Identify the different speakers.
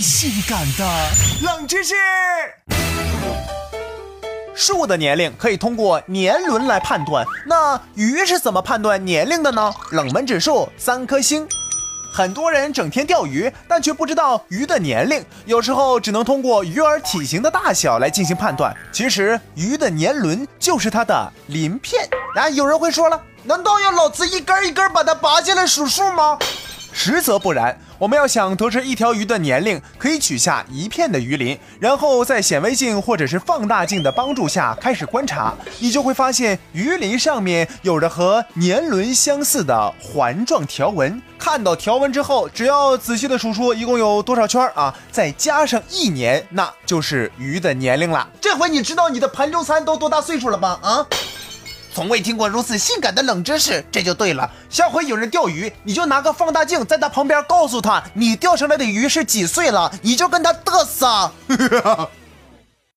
Speaker 1: 性感的冷知识：树的年龄可以通过年轮来判断，那鱼是怎么判断年龄的呢？冷门指数三颗星。很多人整天钓鱼，但却不知道鱼的年龄，有时候只能通过鱼饵体型的大小来进行判断。其实鱼的年轮就是它的鳞片。啊，有人会说了，难道要老子一根一根把它拔下来数数吗？实则不然。我们要想得知一条鱼的年龄，可以取下一片的鱼鳞，然后在显微镜或者是放大镜的帮助下开始观察，你就会发现鱼鳞上面有着和年轮相似的环状条纹。看到条纹之后，只要仔细的数出一共有多少圈啊，再加上一年，那就是鱼的年龄了。这回你知道你的盘中餐都多大岁数了吧？啊？从未听过如此性感的冷知识，这就对了。下回有人钓鱼，你就拿个放大镜在他旁边，告诉他你钓上来的鱼是几岁了，你就跟他嘚瑟。